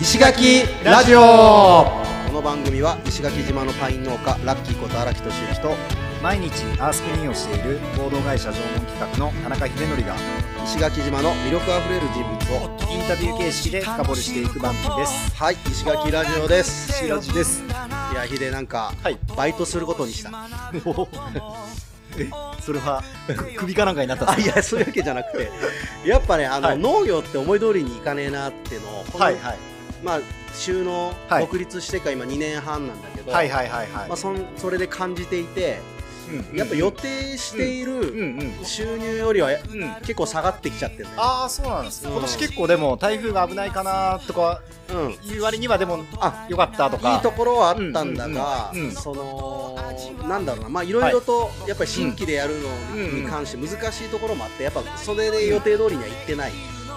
石垣ラジオ。この番組は石垣島のパイン農家ラッキーこと荒木俊之と毎日アースクリーンをしている合同会社縄文企画の田中秀則が石垣島の魅力あふれる人物をインタビュー形式で深掘りしていく番組です。はい石垣ラジオです。シラジです。いやヒデなんか、はい。バイトすることにした。え それはく首かなんかになったんあですいやそういうわけじゃなくてやっぱねあの、はい。農業って思い通りにいかねえなっていうのをはいはいまあ収納はい。独立してから今2年半なんだけど、はいはいはいはい。まあ、そんそれで感じていてうんやっぱ予定していうんうるん。収入よりは結構下がってきちゃってる。んだよああそうなんです、うん。今年結構でも台風が危ないかなとかうん。いう割にはでもあよかったとか。いいところはあったんだが、うんうんうんうん。そのなんだろうな。まあいろいろとやっぱり新規でやるのうんに関して難しいところもあってやっぱそれで予定通りにはいってない、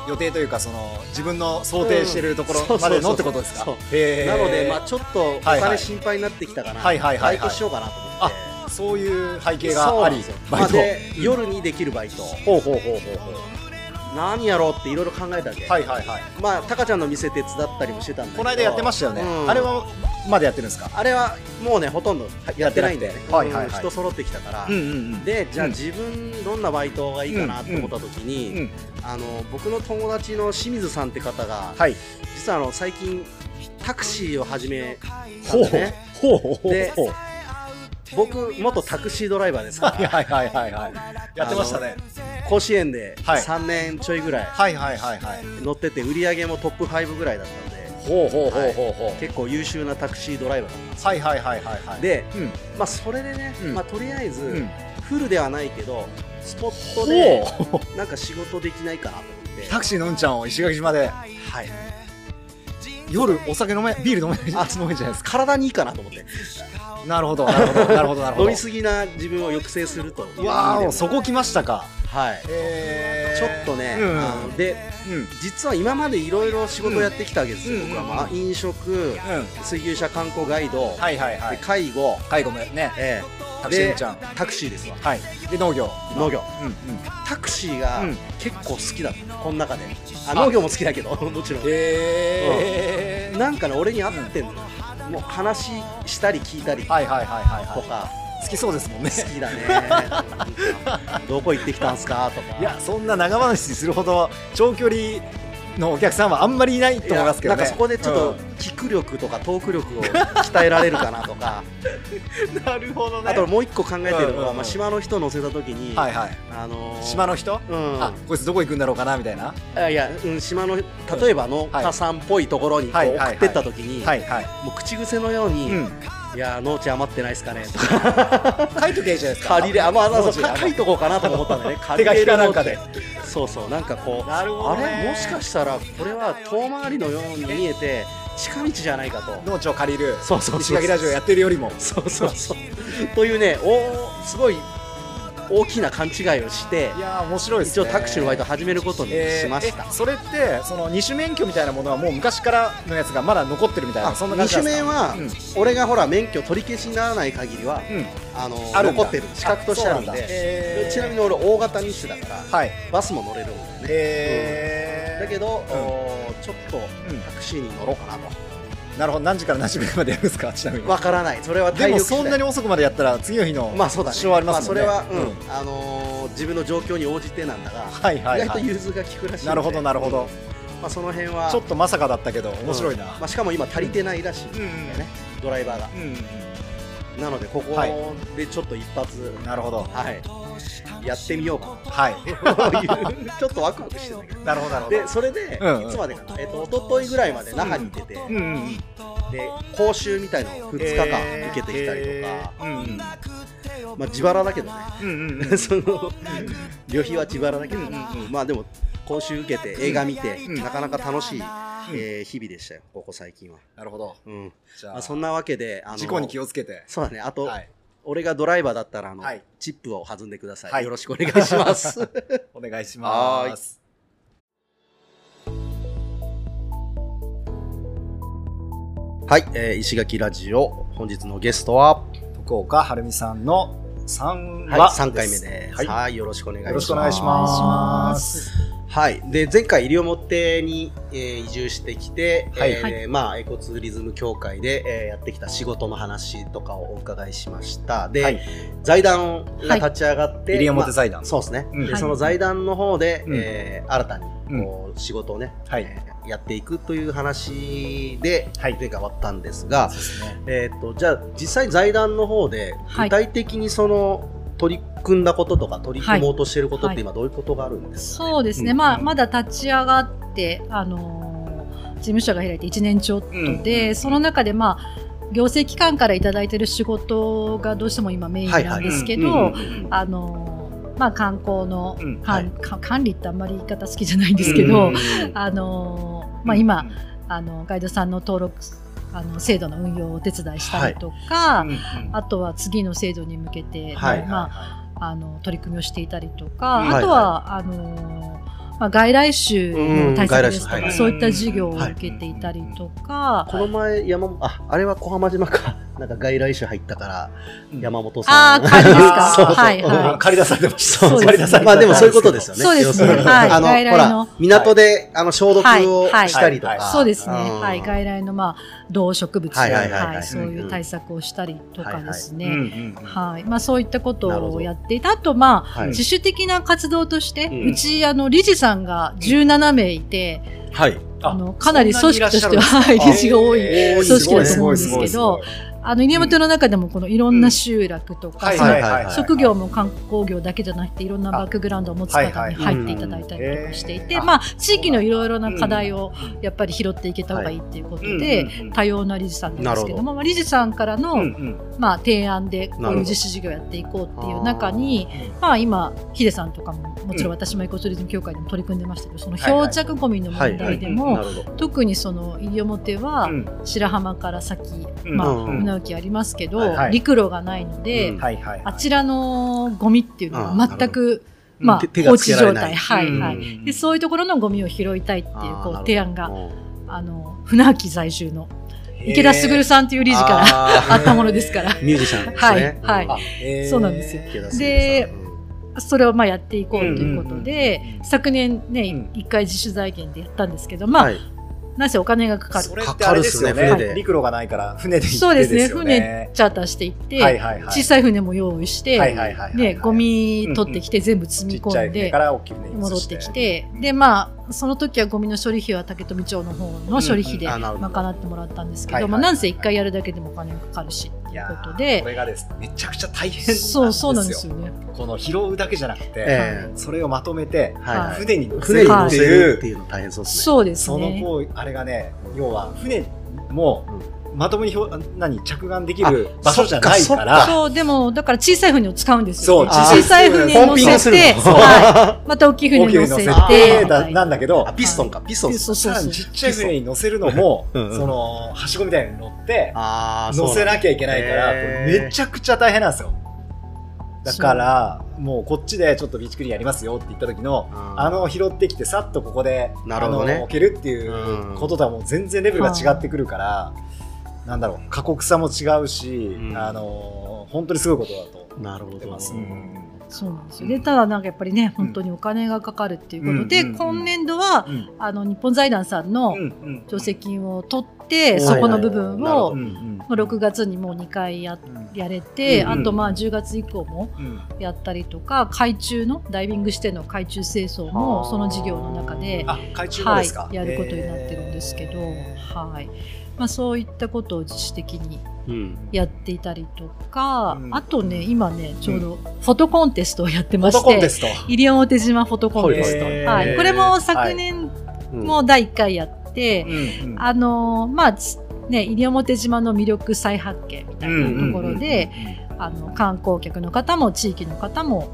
予定というかその自分の想定してるところうん。までのってことですか？そう。へーなのでまあちょっとおはいはい。金心配になってきたかな、はいはい。はいはいバイトしようかなと思って。あそういう背景がありまあで夜にできるバイト。ほうほうほうほうほ何やろうっていろいろ考えたわけ、うはいはいはい。まあタカちゃんの店手伝ったりもしてたんだけど。この間やってましたよね、うん。あれはまだやってるんですか？あれはもうねほとんどやってないんだよね。やってなくてはいはいはい。うん人揃ってきたから、うんうんでじゃあうん。自分どんなバイトがいいかなと思った時に、うんあの僕の友達の清水さんって方が、はい。実はあの最近タクシーを始めたほうんだね。ほうほう。ほうでほう。僕元タクシードライバーですから。はいはいはいはいはい。やってましたね甲子園ではい。3年ちょいぐらい乗ってて売り上げもトップ5ぐらいだったんでほうほうほうほうほう結構優秀なタクシードライバーだったんですはいはいはいはいはい。で、うん。まあ、それでね、うん。まあ、とりあえず、うん。フルではないけどスポットでなんか仕事できないかなと思って。タクシーのうんちゃんを石垣島で。はい。夜お酒飲めビール飲め あ飲めんじゃないですか。体にいいかなと思って。なるほどなるほどなるほどなるほど。飲みすぎな自分を抑制するとわも。ーそこ来ましたかはい。へー。ちょっとね、うんあのでうん。実は今までいろいろ仕事をやってきたわけですよ、うん僕は、まあ、飲食うん。水牛車観光ガイド、はいはいはい。で介護、介護もね。ええ。タクシーちゃ。んタクシーですわ。はい。で農業。農業。うんうん。タクシーがうん。結構好きだったこの中で。ああ。農業も好きだけど もちろん。へえなんかね俺に合ってんのよ。もう話したり聞いたりとはいはいはいはいはい。か好きそうですもんね。好きだね。どこ行ってきたんすかとか。いやそんな長話するほど長距離のお客さんはあんまりいないと思いますけどね。なんかそこでちょっとうん。聞く力とかトーク力を鍛えられるかなとか。なるほどあともう一個考えてるのは、まあ、島の人乗せた時に、はいはい。あのー島の人？うん。あこいつどこ行くんだろうかなみたいな？あいや、うん、島の例えば農家さんっぽいところにこう送ってった時に、はいはい。もう口癖のように「うんいや農地余ってないですかね」とか書いとけばいいじゃないですか。借りれあまあまあそう書いとこうかなとも思ったんだよね手書きかなんかでそうそうなんかこうあれもしかしたらこれは遠回りのように見えて近道じゃないかと。農地を借りる。そうそうそう。石垣ラジオやってるよりも。そうそうそう。というねおすごい大きな勘違いをしていやー面白いね。一応タクシーのバイト始めることにしました。えーえそれってその二種免許みたいなものはもう昔からのやつがまだ残ってるみたいなあそんな感二じなんですか？種免は、俺がほら免許取り消しにならない限りは、うん、うん、あの残ってる。資格としてあるんでへー。でちなみに俺大型二種だから、はい。バスも乗れるんだよね、えー。だけど、うん。おーちょっとうん。タクシーに乗ろうかなとなるほど。何時から何時ぐらいまでやるんですか？ちなみに。わからない。それはでもそんなに遅くまでやったら次の日のまあそうだね。支障ありますもんね、まあ、それは、うん。うん。あのー自分の状況に応じてなんだが、はいはい。はい意外と融通が利くらしいなるほどなるほど、うんまあ、その辺は。ちょっとまさかだったけど面白いな、うん。まあ、しかも今足りてないらしい。んだよね、ドライバーが。うん。なのでここはい。でちょっと一発。なるほど。はい、やってみようか。はい。ちょっとワクワクしてたけど。なるほどなるほど。でそれで、うんうん。いつまでか。な、えっと一昨日ぐらいまで那覇に行ってて、うんうん。で講習みたいのを2日間えー受けてきたりとか、えー。うんうん。まあ、自腹だけどね、うんうんうん。その旅費は自腹だけど、うんうんうんまあでも講習受けて映画見て、うん。なかなか楽しい、えー日々でしたよここ最近は、なるほど。うん。じゃあまあ、そんなわけであの事故に気をつけて。そうだね。あと、はい俺がドライバーだったらあの、はい。チップを弾んでください、はい。よろしくお願いします。お願いします。はい、えー石垣ラジオ本日のゲストは徳岡晴美さんの3はい、話3回目です。はい。はい、よろしくお願いします。よろしくお願いしますはい。で、前回、西表に、えー移住してきて、はい。えーはい。まあ、エコツーリズム協会で、えーやってきた仕事の話とかをお伺いしました。で、はい。財団が立ち上がって、西表まあ財団。そうですね。うん。で、はい。その財団の方で、うん。えー新たに、こう、仕事をね、はい。えーやっていくという話で、はい。前回終わったんですが、そうですね。えーっと、じゃあ、実際財団の方で、はい。具体的にその、取り組んだこととか、取り組もうとしていることっはい。て今どういうことがあるんですか、ね？そうですね、うん。まあ、まだ立ち上がって、あのー事務所が開いて1年ちょっとで、うんその中で、まあ、行政機関からいただいている仕事がどうしても今メインなんですけど、あのーまあ、観光のうん。管,、はい。か管理ってあんまり言い方好きじゃないんですけど、うんあのーまあ、今、あのガイドさんの登録あの制度の運用をお手伝いしたりとか、うんうん。あとは次の制度に向けて、はいまあ、あの取り組みをしていたりとか、うん。あとは、あのまあ、外来種の対策ですとか、うん。そういった事業を受けていたりとか、この前、山本、あ、あれは小浜島か。なんか外来種入ったから、うん。山本さん。あー仮ですか？そうそう。はいはい。うん。借り出されてました。そうそう。ですね借り出されてまあでもそういうことですよね。そうですね。はい。あの、外来の。ほら、港で、あの、消毒をはいはい。したりとか。そうですね、うん。はい、外来の、まあ、動植物、はいはいはいはい。はいそういう対策をしたりとかですね。はいまあ、そういったことをやっていた。あと、まあ、はい。自主的な活動として、ううんち、あの、理事さんが17名いて、はい。あの、かなり組織としては、理事が多いえー組織だと思うんですけどあの、西表の中でもこのいろんな集落とか、職業も観光業だけじゃなくていろんなバックグラウンドを持つ方に入っていただいたりとかしていて、うんまあ地域のいろいろな課題をやっぱり拾っていけた方がいいっていうことうんで多様な理事さんなんですけどもまあ理事さんからの、まあ、提案でこういう実施事業やっていこうっていう中にまあ今ヒデさんとかももちろん私もエコツーリズム協会でも取り組んでましたけどその漂着ゴミの問題でも。特にその西表はうん。白浜から先、うん。まあありますけど、はいはい。陸路がないので、うん。はいはいはい。あちらのゴミっていうのあは全く、うんまあ放置状態、はいはい。うん。でそういうところのゴミを拾いたいっていうこう提案がうん。あの船浮在住の池田卓さんという理事から あったものですから。ミュージシャンですはいね。はい。そうなんですよ。でそれをまあやっていこうということで、うんうんうん。昨年ねうん。一回自主財源でやったんですけどまあ、はいなぜお金がかかる。それってあれですよねかかるっすね。船で。陸路がないから船で行そうですね。船チャーターしていって、はいはいはい。小さい船も用意して、はいはいはいはいでゴミ取ってきて全部積み込んで戻ってきて。でまあその時はゴミの処理費は竹富町の方の処理費で賄ってもらったんですけど、なんせ一回やるだけでもお金がかかるしっていうことで。これがですねめちゃくちゃ大変なんですよ。そうそうなんですよね。この拾うだけじゃなくて、えそれをまとめて、はい。はい。船に乗せ船にるって乗せるいう、っていうの大変そうですね。そうですそのね。こうあれがね要は船もまともにひょ何着岸できる場所じゃないかから。そうでもだから小さい船を使うんですよ、ね。そう小さい船に乗せて、の。はい、また大きい船に乗せてなんだけどあ、ピストンか、ピストン。です。そうそうそう。さらにちっちゃい船に乗せるのもうんうん。そのはしごみたいに乗ってあー乗せなきゃいけないからめちゃくちゃ大変なんですよ。だからもうこっちでちょっとビーチクリーンやりますよって言った時のうん。あの拾ってきてさっとここでなるほどね。あの置けるっていうこととはもう全然レベルが違ってくるから、なんだろう過酷さも違うし、うん。あの本当にすごいことだと。なるほど。思ってます。そうなんですよ。で、ただなんかやっぱりね、本当にお金がかかるっていうことで、うんうんうん。今年度は、うん。あの、日本財団さんの助成金を取って、うんそこの部分をなるほど、うんうん6月にもう2回やうんやれて、うんうん。あとまあ10月以降もうん。やったりとか、海中の、ダイビングしての海中清掃もその事業の中で、あ海中もはいですか、、やることになってるんですけど、はい。まあそういったことを自主的にうん。やっていたりとか、うん。あとね、今ね、ちょうどフォトコンテストをやってまして、トコンテスト。西表島フォトコンテスト。はい。これも昨年うん。も第1回やって、うんうん。あのーまあ、つね、西表島の魅力再発見みたいなところで、あの、観光客の方も地域の方も、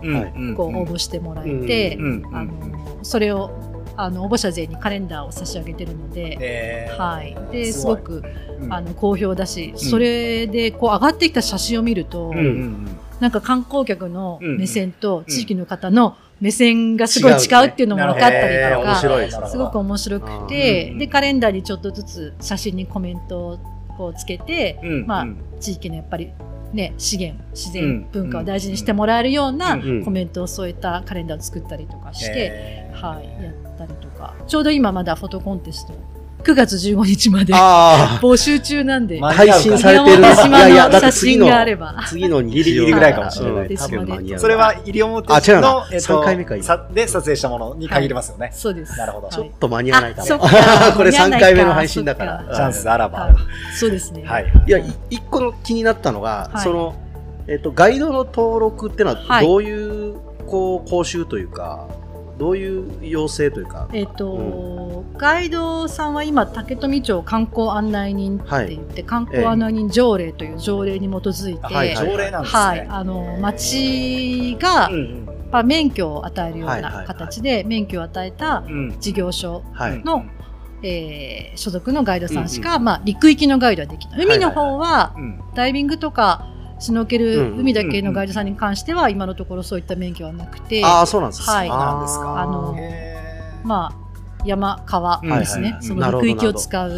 こう、応募してもらえて、あの、それを、あの、応募者勢にカレンダーを差し上げてるので、えー。はい。で、すごく、うん。あの、好評だし、それで、こう、上がってきた写真を見ると、うん。うんなんか観光客のうん。目線と地域の方の目線がすごい違うっていうのも分かったりとか、すすごく面白くうて、ん。で、カレンダーにちょっとずつ写真にコメントをこうつけて、うん。まあうん地域のやっぱりね資源自然うん文化を大事にしてもらえるようなうんコメントを添えたカレンダーを作ったりとかして、はい、やったりとか。ちょうど今まだフォトコンテスト9月15日まであ募集中なんでまあ配信されてる西表島いやいやだっての写真次のがあれば。あ、次の日ギリギリぐらいかもしれない。ですけどねそれは西表あ違うな。の、えっと三回目かで撮影したものに限りますよね。そうです。なるほど。ちょっと間に合わないかも。これ3間に合わないか回目の配信だから。チャンスあらば。はい。そうですね、はい。いや、い一個の気になったのが、はい。その、えっと、ガイドの登録ってのは、はい。どういう、こう、講習というか、どういう要請というか、えっ、と、ガイドさんは今竹富町観光案内人って言って、観光案内人条例という条例に基づいて、はい、条例なんですね。はい、あの町が、うんまあ、免許を与えるようはいはいはない。形で免許を与えたうん。うん事業所はい。の、えー所属のガイドさんしか、まあ、陸域のガイドはできない。海の方はうん。ダイビングとかシュノーケル、うん海だけのガイドさんに関しては今のところそういった免許はなくて、ああ、そうなんですはい。あのまあ、山、川ですね、その陸域を使う、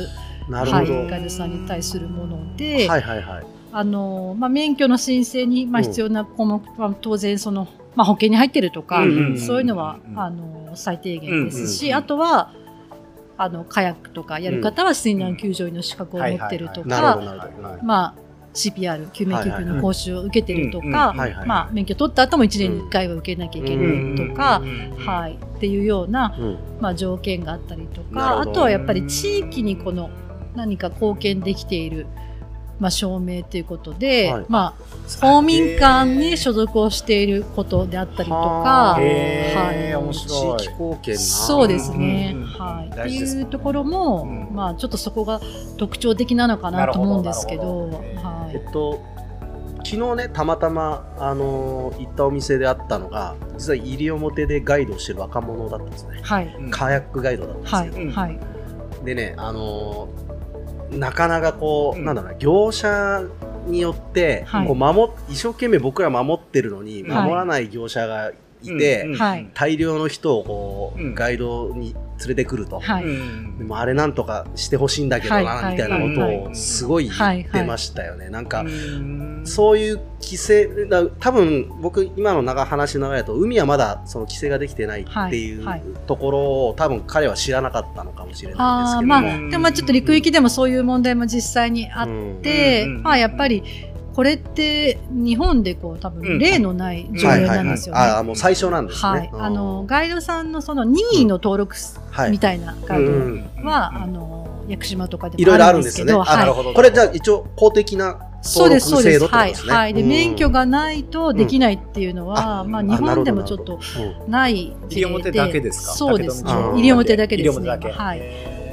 はい。ガイドさんに対するもので、はいはいはい。あのまあ、免許の申請に、まあ、うん。必要な項目は当然その、まあ、保険に入ってるとか、そういうのは、うんあの最低限ですし、あとはあのカヤックとかやる方は水難救助員の資格を持ってるとか。まあ、CPR 救命救急の講習を受けてるとかまあ免許取った後も1年に1回は受けなきゃいけないとか、はい、っていうような、うん。まあ、条件があったりとかあとはやっぱり地域にこの何か貢献できている、まあ、証明ということで、はい。まあ、公民館に所属をしていることであったりとか、はい。面白い。地域貢献な。そうですね、うんうんはい、っていうところも、うん。まあ、ちょっとそこが特徴的なのかなと思うんですけどど。はいえっと、昨日ね、たまたま、あのー行ったお店であったのが、実は西表でガイドをしてる若者だったんですね。はい。うん。カヤックガイドだったはいんですけど、うん。はい。でね、あのーなかなかこう、うん。なんだろうな、業者によって、はい。こう守っ一生懸命僕ら守ってるのに、はい。守らない業者がいて、うんはい。大量の人をこう、うん。ガイドに連れてくると。はい。うんでもあれなんとかしてほしいんだけどな、はいみたいなはいことをすごい言ってましたよね。なんか、うん。そういう規制、だ多分僕今の長話の流れだと海はまだその規制ができてないっていうはいはい。ところを多分彼は知らなかったのかもしれないんですあーまあけども。うんでもまあちょっと陸域でもそういう問題も実際にあっうんて、うん。まあやっぱりこれって日本でこう多うん。分例のない条例なんですよね。ああ、もう最初なんですね。はい、うんあのガイドさんのその任意の登録はい。みたいなガイドうん。は、あの屋久島とかでいろいろもああるんですけど、あはい、これじゃあ一応公的な登そうですそう録制ですはい度ってことです。ね。はい。でうん。免許がないとできないっていうのは、まあ日本でもちょっとうん。ない西表だけですか？そうです西表だけですね。はい。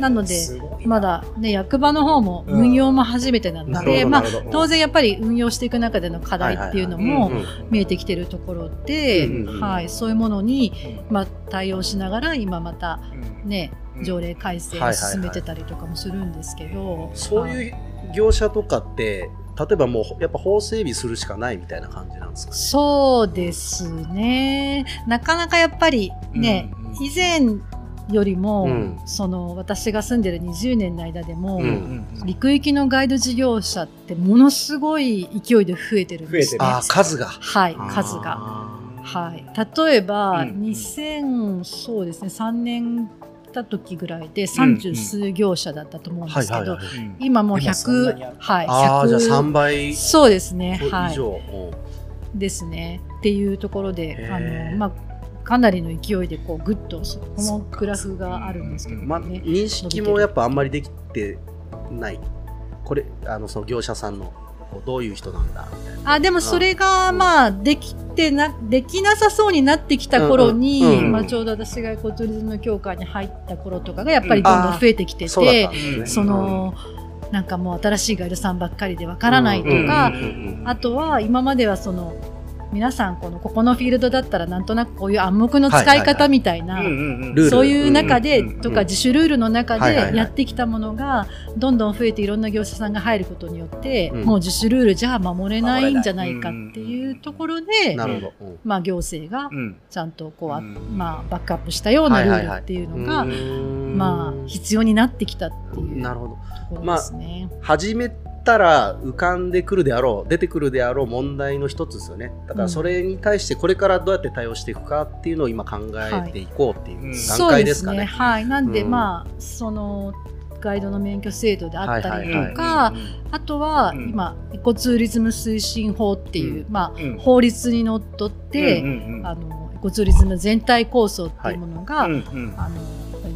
なのですごいまだね役場の方もうん。運用も初めてなのなるほで、まあ当然やっぱり運用していく中での課題っていうのもうんうん見えてきてるところで、うんうんはい、そういうものに、まあ、対応しながら今またねうん。条例改正を進めてたりとかもするんですけど、そういう業者とかって、例えばもうやっぱ法整備するしかないみたいな感じなんですかね？そうですね。なかなかやっぱりね、うんうん。以前よりも、うん。その私が住んでる20年の間でも、うん。陸域のガイド事業者ってものすごい勢いで増えてるんです。ね。ああ、数が。はい、数が。はい、例えば、うん2000そうですね3年た時ぐらいで30数業者だったと思うんですけど、今もうでもそんなにあ100る。はいああ、じゃあ100 3倍。以そうですねはい。上。ですね。っていうところであのまあかなりの勢いでこうぐっとそこのグラフがあるんですけどうんまあ、ね。認識もやっぱあんまりできてない。これ、あの、その業者さんの、どういう人なんだ、みたいな。あでもそれがまあできてなできなさそうになってきた頃に、うんうんうんまあ、ちょうど私がエコツーリズム協会に入った頃とかがやっぱりどんどん増えてきてて、そうんね。その、なんかもう新しいガイドさんばっかりでわからないとか、うんうんうんうんあとは今まではその皆さんこのここのフィールドだったらなんとなくこういう暗黙の使い方みたいな、そういう中で、とか自主ルールの中でやってきたものがどんどん増えていろんな業者さんが入ることによって、うん。もう自主ルールじゃ守れないんじゃないかっていうところで、なるほど、うん。まあ、行政がうん。ちゃんとこう、まあ、バックアップしたようなルールっていうのが、まあ、必要になってきたっていうなるほど。ところですね。始めたら浮かんでくるであろう出てくるであろう問題の一つですよね。だからそれに対してこれからどうやって対応していくかっていうのを今考えていこうっていう段。階ですすかね。はい。なんで、うん。まあ、その、ガイドの免許制度であったりはいとか、うんあとはうん。今、エコツーリズム推進法っていう、うまあ、うん。法律にのっとって、あの、エコツーリズム全体構想っていうものが、あの、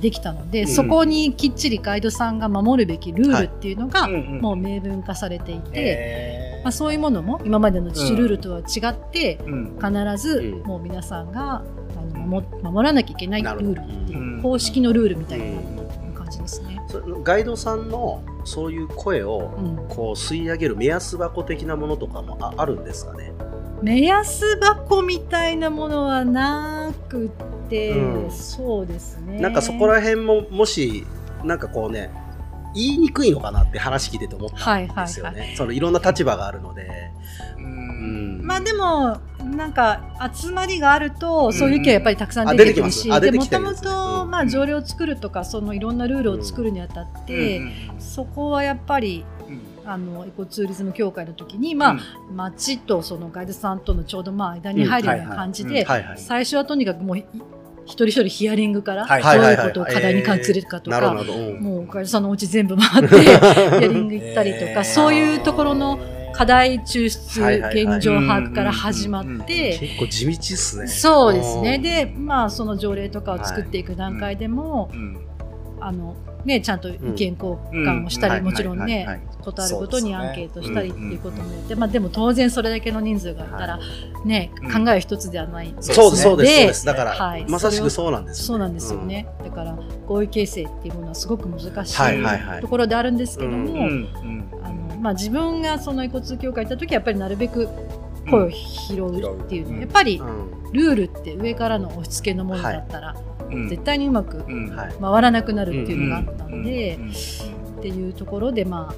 できたので、うん。そこにきっちりガイドさんが守るべきルールっていうのが、もう明文化されていて、まあ、そういうものも今までの自主ルールとは違って、うん。必ずうん。もう皆さんがあの守守らなきゃいけないルールっていううん公式のルールみたいな感じですね。そガイドさんのそういう声をうん。こう吸い上げる目安箱的なものとかもああるんですかね？目安箱みたいなものはなくて、うん。そうですね。なんかそこら辺ももしなんかこうね言いにくいのかなって話聞いてて思ったんですよね。はいはいそのいろんな立場があるので。ううん。んまあでもなんか集まりがあると、ん。そういう意見はやっぱりたくさんあ出てくる。し、もともとまあ条例を作るとかそのいろんなルールを作るにあたって、うん。そこはやっぱりうんあのエコツーリズム協会の時にまあ、町とそのガイドさんとのちょうどまあ間に入るような感じで、はいはい。最初はとにかくもうい一人一人ヒアリングから、はい。どういうことを課題に感じるかとか、もうガイドさん。のお家全部回って ヒアリング行ったりとか、そういうところの課題抽出、現状把握から始まって、結構地道っすね。そうですね。うん。で、まあ、その条例とかを作っていく段階でも、うん。あの、ね、ちゃんと意見交換をしたり、うん。もちろんね、ことあるごとにアンケートしたりっていうこともやって、まあでも当然それだけの人数がいたら、ね、うん。考え一つではないそうです、そうです。だかはい。ら、まさしくそうなんですよね。そうなんですよね。だから、合意形成っていうものはすごく難しはいところであるんですけども、あのまあ、自分がその遺骨協会行った時はやっぱりなるべく声を拾うっていうの、うん。やっぱりうん。ルールって上からの押し付けのものだったら、うん。絶対にうまく。回らなくなるっていうのがあったんで、っていうところでま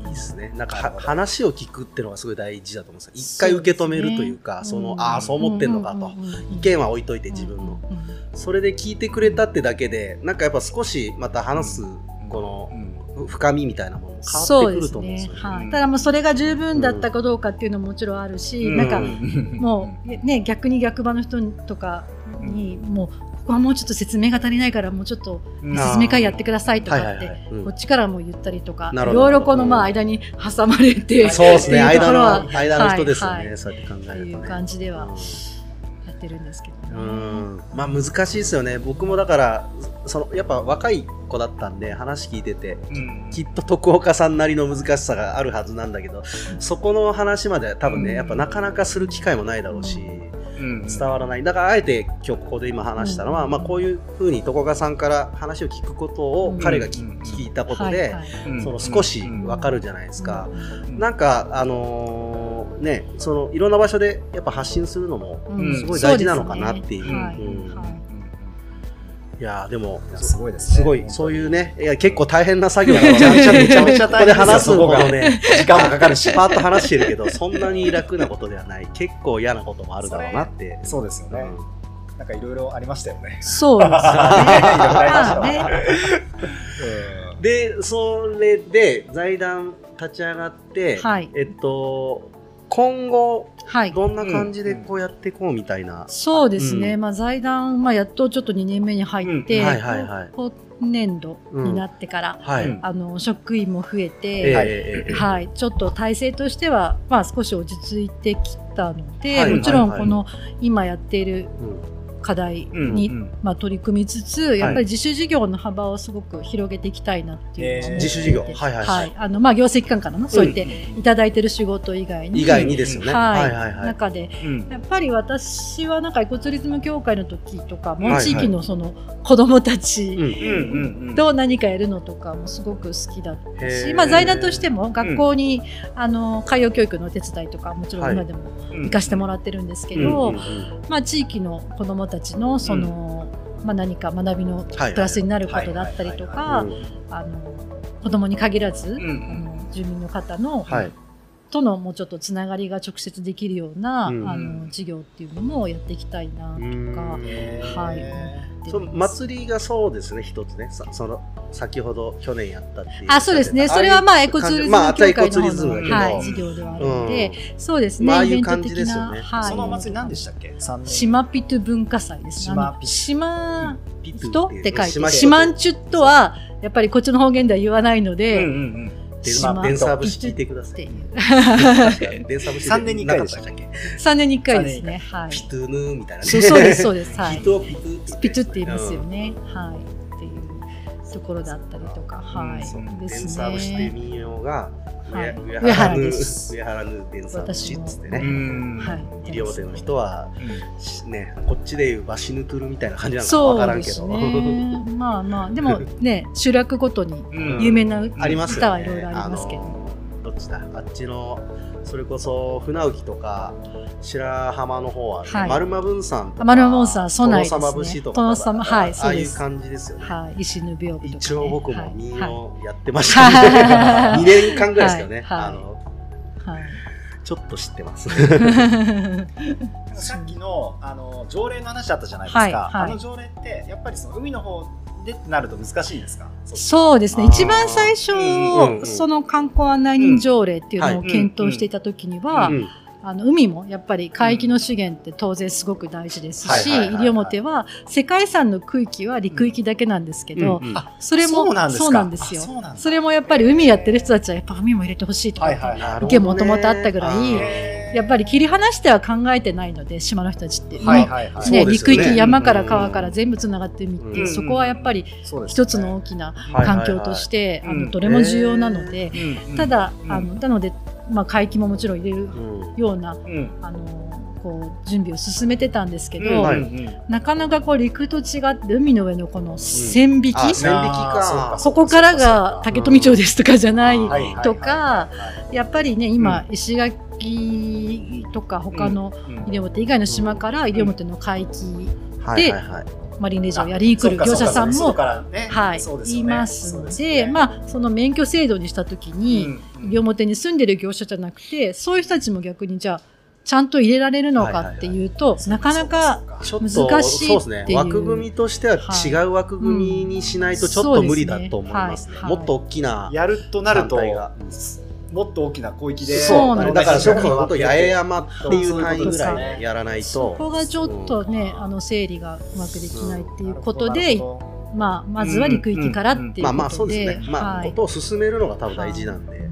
いいですね。なんかは話を聞くっていうのがすごい大事だと思うんですよ。一回受け止めるというか、その、ああ、そう思ってんのかと。意見は置いといて自分の。それで聞いてくれたってだけで、なんかやっぱ少しまた話す、この、深みみたいなものも変わってくると思うんですよね。はい、ただもうそれが十分だったかどうかっていうのももちろんあるし、なん。かもうね逆に逆場の人とかにもうここはもうちょっと説明が足りないからもうちょっとうん説明会やってくださいとかってこっちからも言ったりとかいろいろこのまあ間に挟まれてそうですね。っていうとこ間の、間の人ですよね。はいはい。そうやって考えると、ね。いう感じではうんやってるんですけどね。うん。まあ難しいですよね。僕もだからそのやっぱ若い子だったんで話聞いててうん。きっと徳岡さんなりの難しさがあるはずなんだけどそこの話まで多分ねやっぱなかなかする機会もないだろうしうん。伝わらない。だからあえて今日ここで今話したのは、うん。まあ、こういうふうに徳岡さんから話を聞くことを彼がきうん。聞いたことはいでその少し分かるじゃないですか。うん。なんかあのーねそのいろんな場所でやっぱ発信するのもうん。すごい大事なのかなっていう。い。やーでもすごいですね。すごい、そういうね、いや、結構大変な作業だめちゃめちゃめちゃめちゃここで話すほそこがどね、時間もかかるし。パーッと話してるけど、そんなに楽なことではない。結構嫌なこともあるだろうなって。そうですよね。うん。なんかいろいろありましたよね。そうですよね。まあね で、それで財団立ち上がって、はい。えっと、今後、はい。どんな感じでこうやっていこうみたいな。そうですね、うん。まあ、財団、まあ、やっとちょっと2年目に入って、うん。はいはいはい。今年度になってから、はい。うん。あの職員も増ええて、はいええ。はい。ちょっと体制としては、まあ、少し落ち着いてきたので、はい。もちろんはい。この今やっているうん課題に、うんうん。まあ、取り組みつつやっぱり自主事業の幅をすごく広げていきたいなっていうのを自主事業。はいはいはい。あのまあ、行政機関からのそう言っていただいてる仕事以外に。以外にですよね。はい。はいはいはい。中でうん。やっぱり私はなんかエコツーリズム協会の時とかも地域のその子どもたちと何かやるのとかもすごく好きだったし、まあ、財団としても学校に、あの海洋教育のお手伝いとかもちろん今でも行かせてもらってるんですけど、まあ、地域の子どもたちのその、まあ、何か学びのプラスになることだったりとか子どもに限らず、うん住民の方の、はい。とのもうちょっとつながりが直接できるような、うん。あの事業っていうのもやっていきたいなとか。はい。その祭りがそうですね、一つね。さその先ほど去年やったっていう。あ、そうですね。それはまあエコツーリズム協会の方の、ツーリズムだけど。はい、事業ではあるので、そうですね。まあああいうイベント感じ的な、ですよね。はい。そのお祭り何でしたっけ？三年島ピトゥ文化祭ですね。島ピ島ピ人って書いて、島人シマンチュットは、やっぱりこっちの方言では言わないのうんで、うんデン島デンサー節聞いてください。デン サー年に一回でしたっなかっけ？3年に1回ですね。はい。ピトゥヌーみたいなね。そうそうです、そうです。はいピ。トピトゥってピトゥって言いますよね。はい。っていうところだったりとか、はい。そうデンですサー節というね。民謡がはい上上原原ぬです上原ぬデンサー節っつってうね。んはい。医療での人はしねこっちでいうバシヌトゥルみたいな感じなのかそわからけど。うんですね。まあまあ、でもね、集落ごとにうん有名な。歌はいろいろありますけど。どっちだ？あっちのそれこそ船浮とか白浜の方は、ねはい丸間分山とか丸間分山そうなんですね殿様節とか殿様はいあそうですあいう感じですよね。はい。石の病気とか、ね。一応僕もはい民はい謡やってましたね。はい 2年間ぐらいですけどね。はいはいあのはい。ちょっと知ってます。さっきのあの条例の話あったじゃないですか、はいはいあの条例ってやっぱりその海の方でってなると難しいですか？そうですね。一番最初、うんうんうんその観光案内人条例っていうのをうん。検討していた時には、うんあの海もやっぱり海域の資源って当然すごく大事ですし、西表は世界遺産の区域は陸域だけなんですけど、うんうん。あそれもそうなんですか？そうなんですよ。あそれもやっぱり海やってる人たちはやっぱ海も入れてほしいとか、はいはい意見もともとあったぐらいやっぱり切り離しては考えてないので島の人たちって、はいはいはい、そうね、陸域山から川から全部つながってる海って、うんそこはやっぱり一つの大きなはい環境として、あのどれも重要なので、ただ、うんあのなので、まあ、海域ももちろん入れるうんようなうん。あのこう準備を進めてたんですけど、うん。はい。うんなかなかこう陸と違って海の上のこの線引き、あ線引きか。あーここからが竹富町ですとかじゃない、とかやっぱりね今、う石垣とか他のうん。西表以外の島から西表の海域はいはいはい。マリンレジャーをやりに来るあ業者さんも、はいいますので、まあその免許制度にした時に、うん西表に住んでる業者じゃなくてそういう人たちも逆にじゃあちゃんと入れられるのかっていうと、なかなか難しいそうですね。枠組みとしては違う枠組みにしないとちょっと無理だと思いますね。そうですね。はい。もっと大きなやるとなるともっと大きな広域でそうなんだからそれこそそう本当八重山っていう単位ぐらいやらないと。そこがちょっとね、あの整理がうまくできないっていうことで、まあ、まずは陸域からっていうことで、まあまあそうですね。まあ、はい。ことを進めるのが多分大事なんで。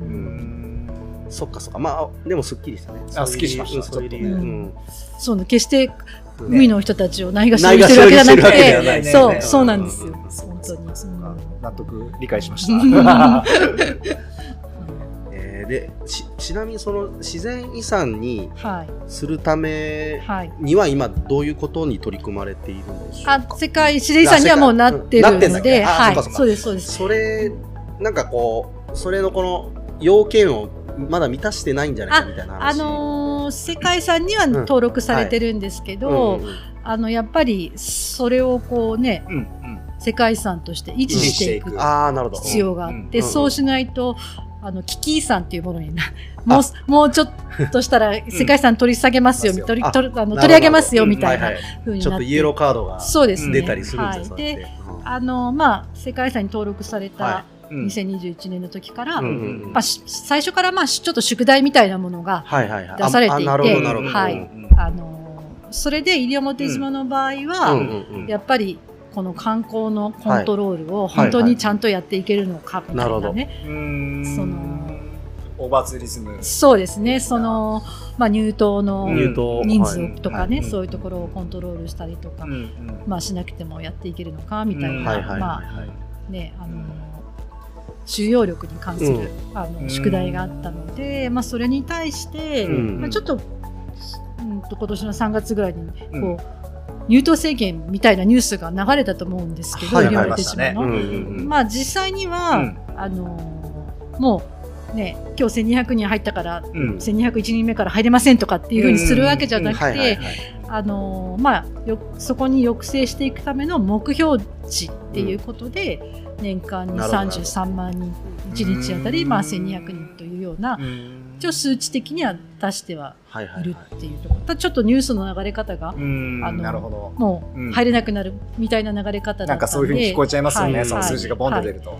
はいそっかそっか。まあ、でもすっきりしたね。あすっきりしましたうんそういう理そうね決してうん海の人たちをないがしろにしてるわけじゃなくて、そう、そうなんですよ。本当に。納得理解しました。えーでちちなみにその自然遺産にはい。するためはい。には今どういうことに取り組まれているんでしょうか？あ、世界自然遺産にはもうなってるので、はいそっかそっ。かそうです、そうです。それなんかこうそれのこの要件をまだ満たしてないんじゃないかみたいなあ話のー世界遺産には登録されてるんですけど、うんうんあの、やっぱり、それをこうね、うんうん。世界遺産として維持していくああなるほど。必要があって、うんうんそうしないと、あの、危機遺産っていうものにな、もう、もうちょっとしたら世界遺産取り下げますよ、う ん取り、あ取りあの取り上げますよ、みたいなはは風になって。ちょっとイエローカードがそうですね。出たりするんですよ、はい。そうやって。で、あの、まあ、世界遺産に登録されたはうん。2021年の時から、うんうんうん。まあ、し最初からまあしちょっと宿題みたいなものが、はいはいはい。出されていてはい。うんあのそれで西表島の場合は、うんうんうん。やっぱりこの観光のコントロールを本当にちゃんとやっていけるのかみたいなね、うん。そのオーバーツーリズム。そうですね。その、まあ、入島の入島人数とかね、はい。そういうところをコントロールしたりとか、うんうん。まあ、しなくてもやっていけるのかみたいうん。な、まはいあねあの収容力に関する、あの宿題があったので、まあ、それに対して、うん。まあ、ちょっと,、うん、と今年の3月ぐらいにこう、うん入島制限みたいなニュースが流れたと思うんですけど、はい医療はい手島の。うんうんうん。まあ、実際には、うん。あのもうね今日1200人入ったから、うん。1201人目から入れませんとかっていうふうにするわけじゃなくてそこに抑制していくための目標値っていうことで、年間になるほど33万人1日あたり、まあ、1200人というようなうん。一応数値的には出してははいはいいるはいっていうとこ。ろ、ただちょっとニュースの流れ方がうんあのなるほど。もうん。う入れなくなるみたいな流れ方だったんで、なんかそういうふうに聞こえちゃいますよね、はい。その数字がボンと出ると、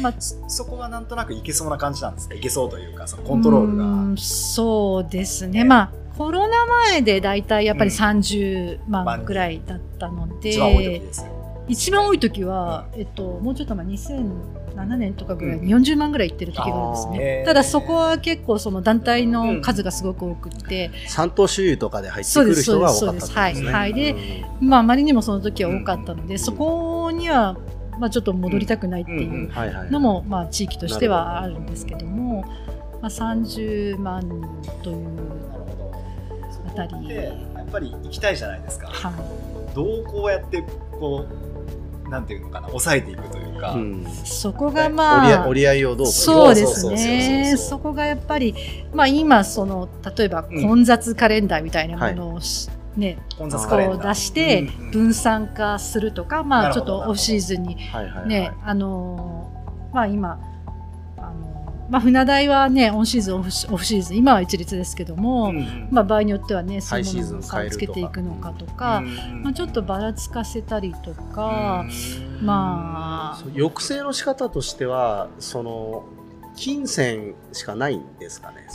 まあそこはなんとなくいけそうな感じなんですかいけそうというかそのコントロールが。うそうですね、ねまあコロナ前で大体やっぱりうん。30万ぐらいだったので、一番多い時ですよ一番多い時は、えっと、もうちょっと前2007年とかぐらいに40万ぐらいいってる時があるんですね、ーただそこは結構その団体の数がすごく多くって、三等周遊とかで入ってくる人が多かったってことですね。はい。はい。でうんまあ、あまりにもその時は多かったので、うん。そこには、まあ、ちょっと戻りたくないっていうのも、まあ、地域としてはあるんですけども、まあ、30万人という、あたり。やっぱり行きたいじゃないですか。はどうこうやってこうなんていうのかな抑えていくというか、うん。い、そこがまあ折り合いをどうそうですね。そこがやっぱり、まあ今、その、例えばうん。混雑カレンダーみたいなものをし、ね、混雑こう出してうんうん分散化するとか、まなるほど。あちょっとオフシーズンにはいはいはい。ね、あのーまあ今、あのーまあ船代はね、オンシーズン、オフシーズン、今は一律ですけども、うんうん。まあ場合によってはね、そういうものを差をつけていくのかとか、うんまあちょっとばらつかせたりとか、うんまあ抑制の仕方としてはその金銭しかないんですかね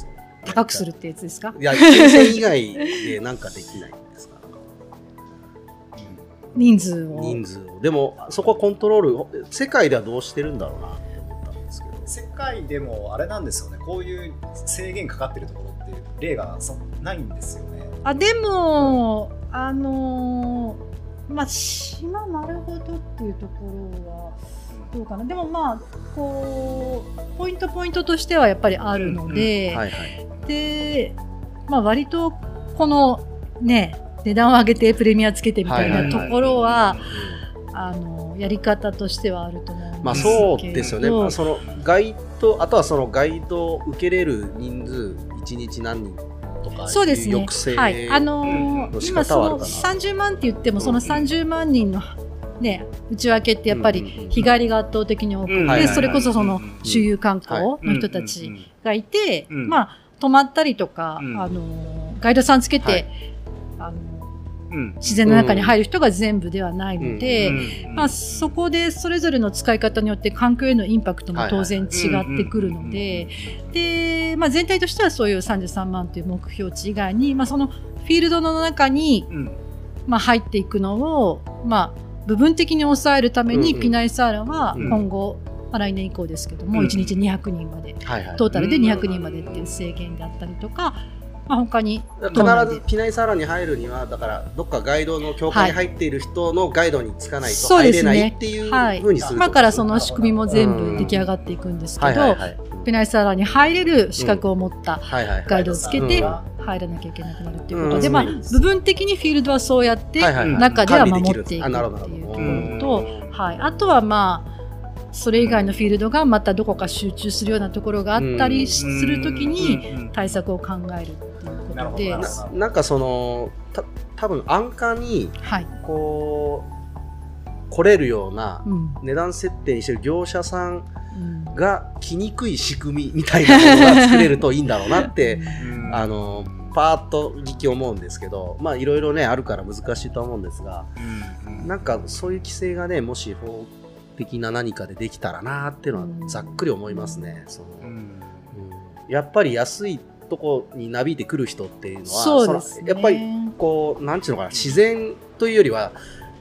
高くするってやつですか？いや金銭以外でなんかできないんですか？人数を。人数を。でもそこはコントロール世界ではどうしてるんだろうな世界でもあれなんですよね。こういう制限かかってるところって例がそないんですよね。あでもあのーまあ島なるほどっていうところはどうかな。でもまあこうポイントポイントとしてはやっぱりあるので、でまあ割とこのね値段を上げてプレミアつけてみたいなところはあのやり方としてはあると思うまあそうですよね、まあ、そのガイドあとはそのガイドを受けれる人数1日何人とかそうですね。はい。あのー今その方はあるかな。30万って言っても、そのうん30万人のね、内訳ってやっぱり日帰りが圧倒的に多くうん。て、それこそそのうん周遊観光はの人たちがいて、うんまあ、泊まったりとか、うん。あのーガイドさんつけて、はい。あのーうん自然の中に入る人が全部ではないので、うんまあ、そこでそれぞれの使い方によって環境へのインパクトも当然違ってくるので、で、まあ、全体としてはそういう33万という目標値以外に、まあ、そのフィールドの中に、うん。まあ、入っていくのを、まあ、部分的に抑えるために、ピナイサーラはうん。今後、まあ、来年以降ですけども、うん。1日200人まで、トータルでうん。200人までっていう制限であったりとか、まあ、他に？必ずピナイサラに入るにはだからどっかガイドの協会に入っている人のガイドにつかないと入れないっていうはいふうにする今か。らその仕組みも全うん部出来上がっていくんですけはいど、はいはい。ピナイサーラに入れる資格を持ったはいはいガイドをつけてうん入らなきゃいけなくなるっていうことで、うん。まあ、部分的にフィールドはそうやってはいはいはい。中では守っていくっていうとこうん。ろと、はい、あとはまあそれ以外のフィールドがまたどこか集中するようなところがあったりするときに対策を考えるでど。なんかそのた多分安価にはい、こう来れるようなうん。値段設定にしてる業者さんうん。が来にくい仕組みみたいなものが作れるといいんだろうなってうん。あのパーッと聞き思うんですけどまあいろいろねあるから難しいとは思うんですがうん。なんかそういう規制がねもし法的な何かでできたらなっていうのはざっくり思いますね。そのうん。うん。やっぱり安いとこになびいてくる人っていうのはそうですね。やっぱりこうなんていうのかな自然というよりは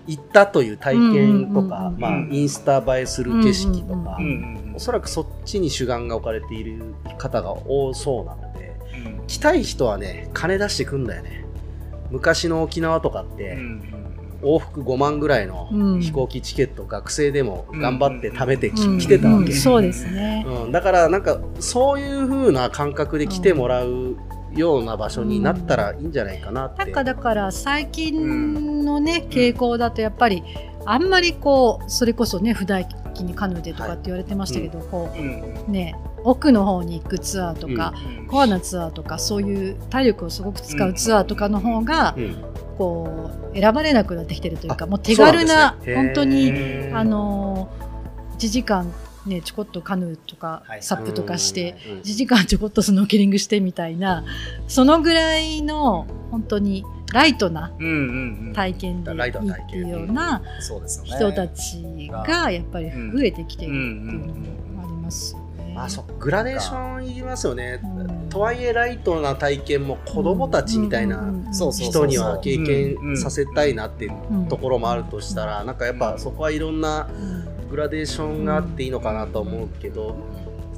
行ったという体験とか、まあ、インスタ映えする景色とか、うおそらくそっちに主眼が置かれている方が多そうなのでうん。来たい人はね金出してくんだよね。昔の沖縄とかって、うん往復5万ぐらいのうん。飛行機チケット、学生でも頑張って貯めてき、うん。来てたわけ、うん。そうですね。うん、だからなんかそういう風な感覚で来てもらうような場所になったらいいんじゃないかなって、なんかだから最近のね、傾向だとやっぱりあんまりこうそれこそね普段機にカヌーでとかって言われてましたけど、こうん。うね奥の方に行くツアーとか、うん。コアなツアーとかそういう体力をすごく使うツアーとかの方が、うんこう選ばれなくなってきてるというかあもう手軽なね。本当にあの1時間ねちょこっとカヌーとかはいサップとかして、うん1時間ちょこっとスノーケリングしてみたいなそのぐらいの本当にライトな体験でいいっていうような人たちがやっぱり増えてきてるっていうのもあります。よね。まあ、そうグラデーションいりますよね、うん。とはいえライトな体験も子供たちみたいな人には経験させたいなっていううんところもあるとしたらなんかやっぱそこはいろんなうん。グラデーションがあっていいのかなと思うけど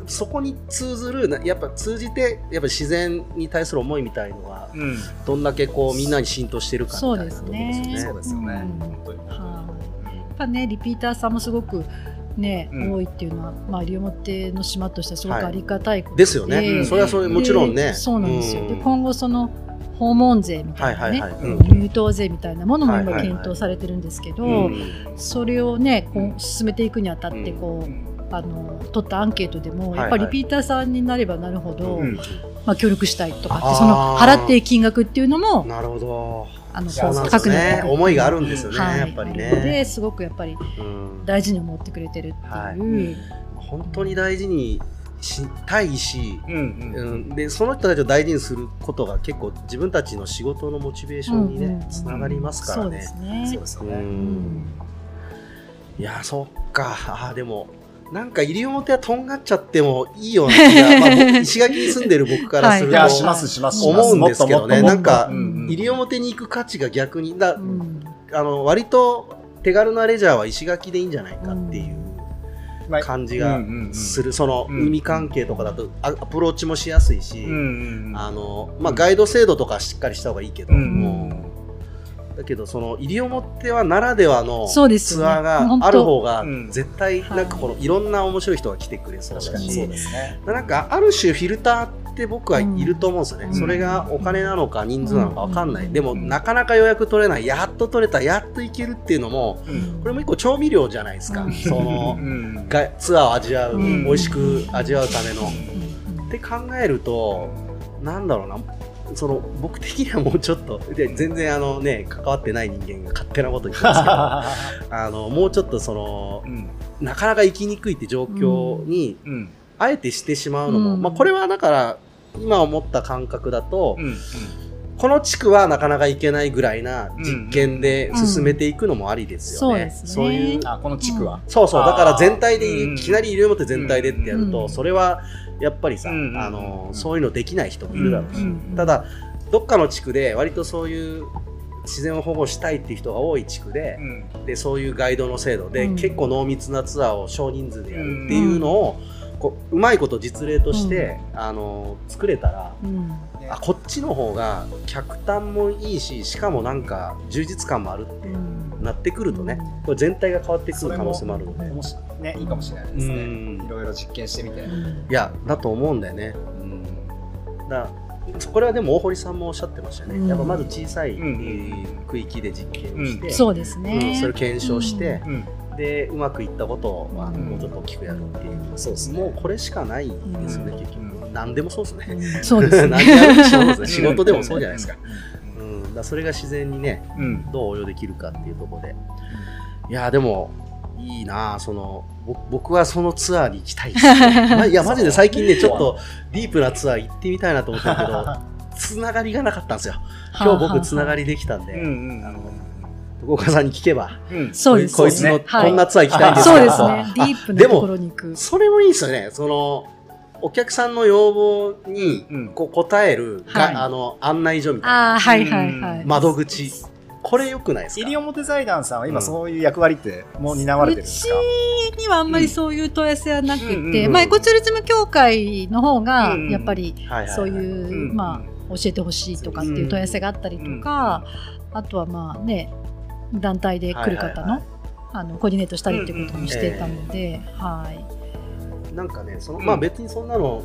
そこに通ずるなやっぱ通じてやっぱ自然に対する思いみたいのがうん。どんだけこうみんなに浸透してるかみたいなところですよね。そうですよね。うん。本当に。はい。やっぱねリピーターさんもすごくね、うん。多いっていうのは、まあ、西表の島としてはすごくありがたいことで。すよね、うん。それはそれもちろんね。でそうなんですよ、うで今後その訪問税みたいなね、入島税みたいなものも今はいはいはい。検討されてるんですけど、うん。それをねこう進めていくにあたってうん。こう、あの取ったアンケートでも、はいやっぱりリピーターさんになればなるほど、うん。まあ、協力したいとかってその払っていい金額っていうのもなるほど。あのそうなんです各ね。の思いがあるんですよねはい。やっぱりね。ですごくやっぱりうん。大事に思ってくれてるっていう、本当に大事にしたいし、うんうん。うん、でその人たちを大事にすることが結構自分たちの仕事のモチベーションにね、うんうんつながりますからね。そうです。ね。うそうですよね。ん。いやそっか。あーでもなんか西表はとんがっちゃってもいいような気が、まあ、僕石垣に住んでる僕からすると、いやしますしますします。思うんですけどね。なんかうん西表に行く価値が逆にだ、うん。あの割と手軽なレジャーは石垣でいいんじゃないかっていうまあ感じがする、そのうん。海関係とかだとアアプローチもしやすいし、あのまあ、ガイド制度とかしっかりした方がいいけど、うんうん。もうだけどその西表はならではのそうですよね。ツアーがある方がうん。絶対なんかこのい。ろんな面白い人が来てくれそうだ確かにそうしですね。なんかある種フィルターって僕はいると思うんですよね、うん。それがお金なのか人数なのか分かんない、うん。でもなかなか予約取れないやっと取れたやっと行けるっていうのもうん。これも一個調味料じゃないですか、うん。そのうん。がツアーを味わう、うん。美味しく味わうための、うん。って考えるとなんだろうなその僕的にはもうちょっと で全然あのね関わってない人間が勝手なこと言ってますけど あのもうちょっとそのうん。なかなか生きにくいって状況にうん。あえてしてしまうのも、うん。まあ、これはだから今思った感覚だと、うん。この地区はなかなか行けないぐらいな実験で進めていくのもありですよね。うん。そうですね。そういうあこの地区は。そうそう。だから全体でうん。いきなり西表全体でってやると、うん。それはやっぱりさ、うんあのそういうのできない人もいるだろうし、うんただどっかの地区で割とそういう自然を保護したいっていう人が多い地区で,、うん。でそういうガイドの制度で、うん。結構濃密なツアーを少人数でやるっていうのを、こううまいこと実例として、あの作れたらうん。あこっちの方が客単もいいししかもなんか充実感もあるってうんなってくるとね、うん。これ全体が変わってくる可能性もあるので。ねいいかもしれないですね。うん。いろいろ実験してみて。うんいやだと思うんだよね。うん、だこれはでも大堀さんもおっしゃってましたね、うん。やっぱまず小さい、区域で実験をして、そうですうんね。それを検証して、うん。でうまくいったことを、あのうん。もうちょっと大きくやるっていう、そうですね。もうこれしかないですよね、うん。結局、うん何でもそうですね、うん。そうです 何でやるにしてもそうですね。ね。仕事でもそうじゃないですか,、ううん、だそれが自然にねん。どう応用できるかっていうところで。いやでもいいなあそのぼ僕はそのツアーに行きたいです、まいやマジで最近ねちょっとディープなツアー行ってみたいなと思ったけど つながりがなかったんですよ。今日僕つながりできたんで、うんうんあの福岡さんに聞けばうん。そうです。こいつのこんなツアー行きたいんですそうけど、ですね。ディープなでもところに行く。それもいいですよね。そのお客さんの要望にうん。こう答えるが、はい。あの案内所みたいな。ああ、はいはいはい。窓口。これよくないですか？西表財団さんは今うん。そういう役割ってもう担われてるんですか、うちにはあんまりそういう問い合わせはなくて、うんうんうん。まあ、エコツーリズム協会の方がやっぱりそういう、うんまあ、教えてほしいとかっていう問い合わせがあったりとか、あとはまあね団体で来る方の,、はいはいはい。あのコーディネートしたりっていうこともしてたので、はい。なんかねその、うん。まあ別にそんなの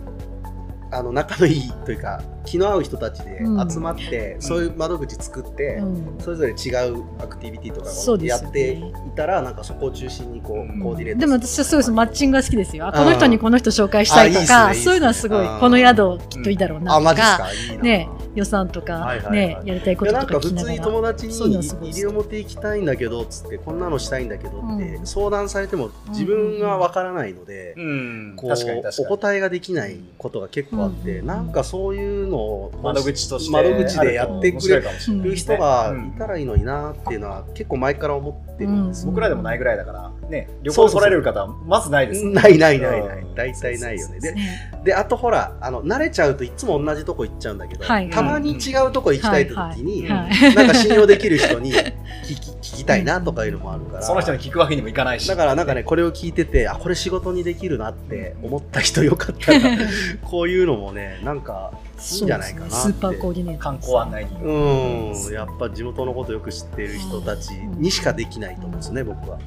あの仲のいいというか気の合う人たちでうん。集まって、そういう窓口作って、うん。それぞれ違うアクティビティとかをそうですよね。やっていたら、なんかそこを中心にこう、うん。コーディネートでも私はすごいそのマッチングが好きですよ。この人にこの人紹介したいとか、ねいいっすね。そういうのはすごいうん、この宿きっといいだろうなとあマジですか、かいいな、ね、予算とか、はいはいはい。ね、やりたいことといやなんか普通にか聞きながら。友達にそういうのはすごい。好き西表行きたいんだけどっつってこんなのしたいんだけどってうん。相談されても自分がわからないので、うん。こう確かに確かに。お答えができないことが結構あって、うんなんかそういうのを窓口として窓口でやってくれる人がうん。いたらいいのになっていうのは結構前から思ってるんですよ、僕らでもないぐらいだからね旅行で来られる方はまずないですね。ないないないない。うん。大体ないよね。でね。であとほらあの慣れちゃうといつも同じとこ行っちゃうんだけど、はいたまに違うとこ行きたい時に、はいはい。なんか信用できる人に 聞き聞きたいなとかいうのもあるから。その人に聞くわけにもいかないし。だからなんかねこれを聞いててあこれ仕事にできるなって思った人よかったら こういうのもねなんかいいんじゃないかなって。そうですね。スーパーコーディネート。観光案内人。うん。やっぱ地元のことよく知ってる人たちにしかできないと思うんですね僕は。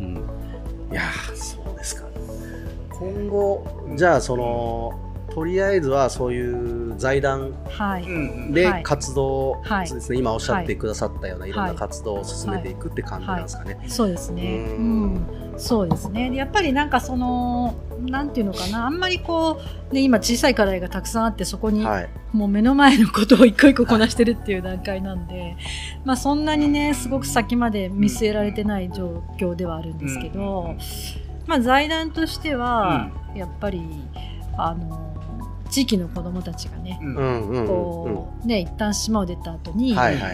うん、いやーそうですか。今後じゃあそのとりあえずはそういう財団はい。うんではい。活動、はいそうですね、今おっしゃってくださったようないろんなはい。活動を進めていくって感じなんですかね。そうですね。ううん。ん、そうですね。でやっぱりなんかその、なんていうのかな、あんまりこう、ね、今小さい課題がたくさんあって、そこにはい、もう目の前のことを一個一個こなしてるっていう段階なんで、まあそんなにね、すごく先まで見据えられてない状況ではあるんですけど、まあ財団としては、やっぱり、あの、地域の子どもたちがね、こう、ね、一旦島を出た後に、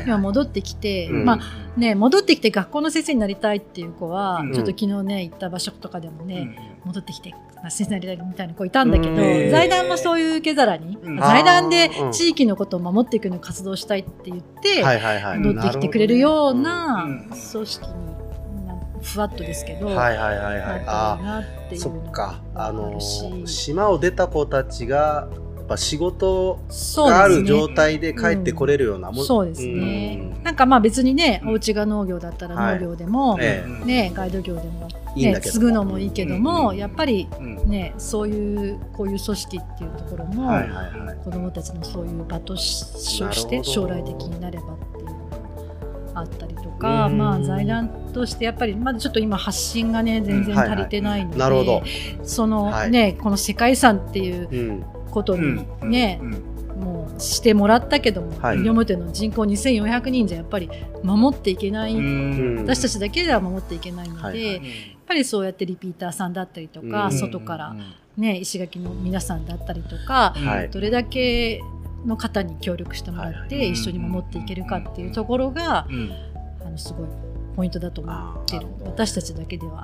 今戻ってきて、うん。まあね、戻ってきて学校の先生になりたいっていう子は、うん。ちょっと昨日ね、行った場所とかでもね、うん戻ってきて、まあ先生になりたいみたいな子いたんだけど、財団もそういう受け皿に、うん。財団で地域のことを守っていくのを活動したいって言って。戻ってきてくれるようなうん。組織に、ふわっとですけど、はいはいはいはい。あなっていうそっか。あの島を出た子たちがぱ仕事がある状態で帰ってこれるようなもん。そうですね。うん。なんかまあ別にね、うん。お家が農業だったらはい。農業でも、ええ。ね、ガイド業でも、ね、継ぐのもいいけども、うん。やっぱりうん。ね、そういう、こういう組織っていうところも、はいはいはい。子どもたちのそういう場として将来的になればっていうのがあったりとか、うん。まあ財団としてやっぱりまだちょっと今発信がね全然足りてないので、なるほど。そのはい。ね、この世界遺産っていううん。ことにね、うん。もうしてもらったけども、はい。西表の人口2400人じゃやっぱり守っていけない、うん。私たちだけでは守っていけないので、はいはい。やっぱりそうやってリピーターさんだったりとか、うん。外から、ね、石垣の皆さんだったりとか、はい。どれだけの方に協力してもらって、はい一緒に守っていけるかっていうところが、うん。あのすごいポイントだと思ってる。私たちだけでは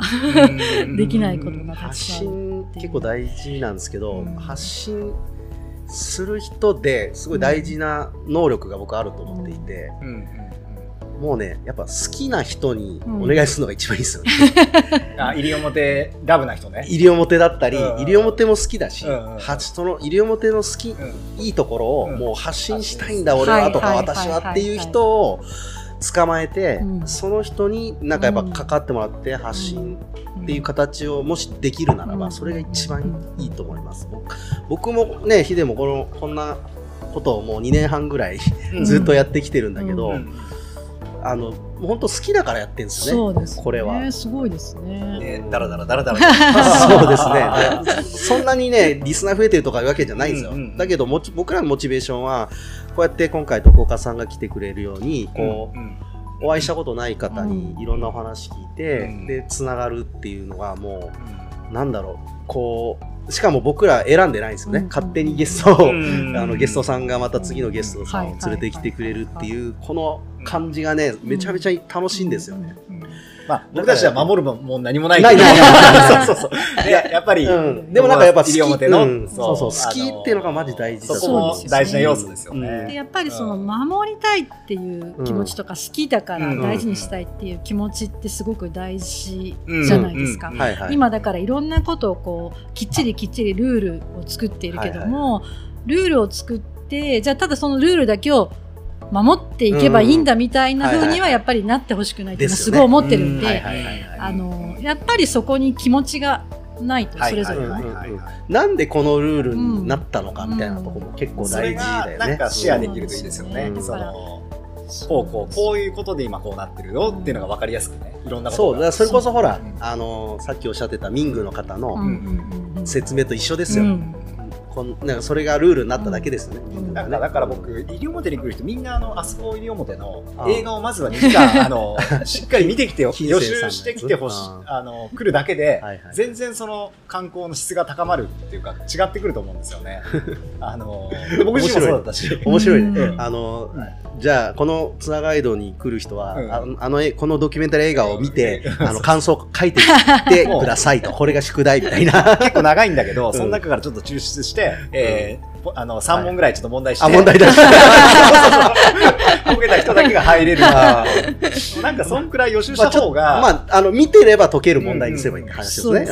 うん。できないことがた発くさん結構大事なんですけど、うん。発信する人ですごい大事な能力が僕あると思っていて、うんうんもうねやっぱ好きな人にお願いするのが一番いいですよね。う んあ西表ラブな人ね。西表だったり、うん西表も好きだし、うんはその西表の好き、うん。いいところをうんもう発信したいんだ、俺はとか、はい。私はっていう人を捕まえて、うんその人になんかやっぱ関わってもらって発信っていう形をもしできるならば、うんそれが一番いいと思います。僕僕もね、ヒデもこのこんなことをもう2年半ぐらいうんずっとやってきてるんだけど、うあの本当好きだからやってるんですよね。そうですねこれは。すごいですね。ねだらだらだらだらそうですね。で そんなにね、リスナー増えてるとかいうわけじゃないんですよ。うんうんだけどもち、僕らのモチベーションは、こうやって今回、徳岡さんが来てくれるように、こう、うんお会いしたことない方にうん。いろんなお話聞いて、うん。で、つながるっていうのがもう、なんだろう、こう、しかも僕ら選んでないんですよね。うん。勝手にゲストを、うん。あのゲストさんがまた次のゲストさんを連れてきてくれるっていう、この感じがね、めちゃめちゃ楽しいんですよね。うん。ままあ、僕たちは守るもんもう何もないないないない。そうそうそう。で、やっぱり、うん、でもなんかやっぱ好き、うん。そう。そう、好きっていうのがマジ大事だそこ大事な要素ですようん。ね。でやっぱりその守りたいっていう気持ちとか好きだからうん。大事にしたいっていう気持ちってすごく大事じゃないですか。今だからいろんなことをこうきっちりきっちりルールを作っているけども、ルールを作ってじゃあただそのルールだけを守っていけばいいんだみたいな風にはやっぱりなってほしくないってすごい思ってるんでやっぱりそこに気持ちがないとそれぞれ。なんでこのルールになったのかみたいなところも結構大事だよね。かシェアできるといいですよね。う。ん。その、こうこう、こういうことで今こうなってるよっていうのが分かりやすくね。いろんなことそう、だからそれこそほらうん、あのー、さっきおっしゃってたミングの方の説明と一緒ですよ。うんこんなんかそれがルールになっただけですよね。んミングがねだからだから僕、西表に来る人、みんなあの、あそこ西表の映画をまずは2時間、あの、しっかり見てきて、予習してきてほしいあ、あの、来るだけで全然その観光の質が高まるっていうか、違ってくると思うんですよね。あの、で僕自身もそうだったし。面白いね。うんあのーはいじゃあ、このツアーガイドに来る人は、うんああの絵、このドキュメンタリー映画を見て、うんあの、感想を書いてきてくださいと。これが宿題みたいな。結構長いんだけど、んその中からちょっと抽出して、えーぽあの、3問ぐらいちょっと問題して、あ、問題出して。解けた人だけが入れる。あなんかそんくらい予習した方が、まあ、あの、見てれば解ける問題にすればいい話ですね。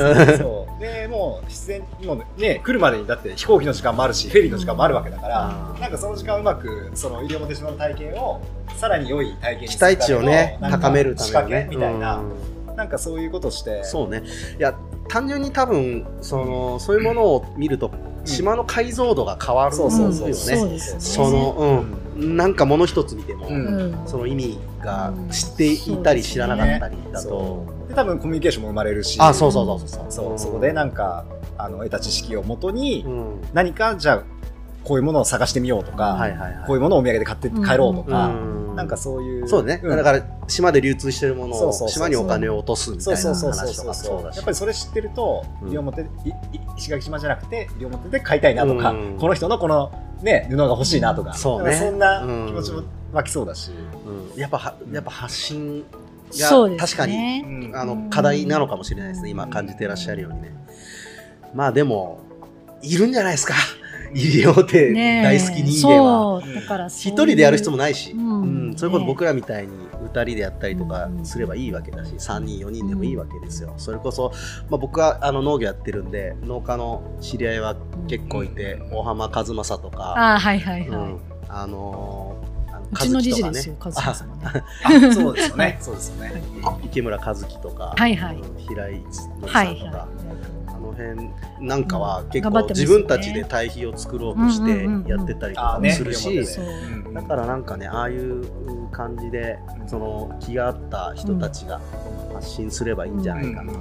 うんうんそう。で、もう、必然、もうね、来るまでにだって飛行機の時間もあるし、フェリーの時間もあるわけだから、うんなんかその時間うまく、その、西表島の体験を、さらに良い体験に期待値をね、高めるため仕掛のね。けみたいな、うんなんかそういうことして、そうね。いや、単純に多分、その、そういうものを見ると、島の解像度が変わるよそうね。そうそうそうですよねその、うん。なんか物一つ見ても、うん。うんその意味が知っていたり知らなかったりだと。そ、う。で多分コミュニケーションも生まれるし、あ、そうそうそうそう。そう。そこでなんか、あの、得た知識をもとに、うん。何か、じゃあ、こういうものを探してみようとか、はいはいはい。こういうものをお土産で買って帰ろうとか、うん。なんかそういう。そうね。ん。だから、島で流通してるものを、そうそうそう島にお金を落とすみたそいうなそうそうそう話とかもそうだしやっ。ぱりそれ知ってると、うん。西表石垣島じゃなくて西表で買いたいなとか、うん。この人のこのね布が欲しいなとか、そうね。なんかそんなうん気持ちも湧きそうだし、うん。やっぱは、やっぱ発信が確かに、あの、課題なのかもしれないですね。今感じてらっしゃるようにね。まあでも、いるんじゃないですか。西表大好き人間は。そうだからそう一人でやる必要もないし、うん。うんそれこそ僕らみたいに二人でやったりとかうん。すればいいわけだし、三人、四人でもいいわけですよ。それこそ、まあ、僕はあの農業やってるんで、農家の知り合いは結構いて、うん。大浜和正とか、ああはいはいはい、うんあのーあのうちの理事ですよカズマさんはね。あ そうですよね。そうですよね、池村和樹とか、はいはい。うん平井のはいさんとか、はあの辺なんかは結構自分たちで対比を作ろうとしてやってたりとかもするし、だからなんかねああいう感じでその気があった人たちが発信すればいいんじゃないかなと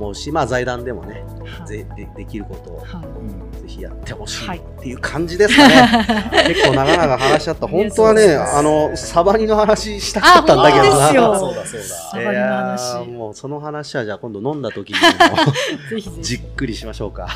思うし、まあ財団でもねはい。ぜでできることをぜひやってほしいはい。っていう感じですかね。結構長々話しちゃった。本当はね、あの、サバニの話したかったんだけどな。そうだそうだ。サバニの話。いやーもうその話はじゃあ今度飲んだ時にも ぜひぜじひっくりしましょうか。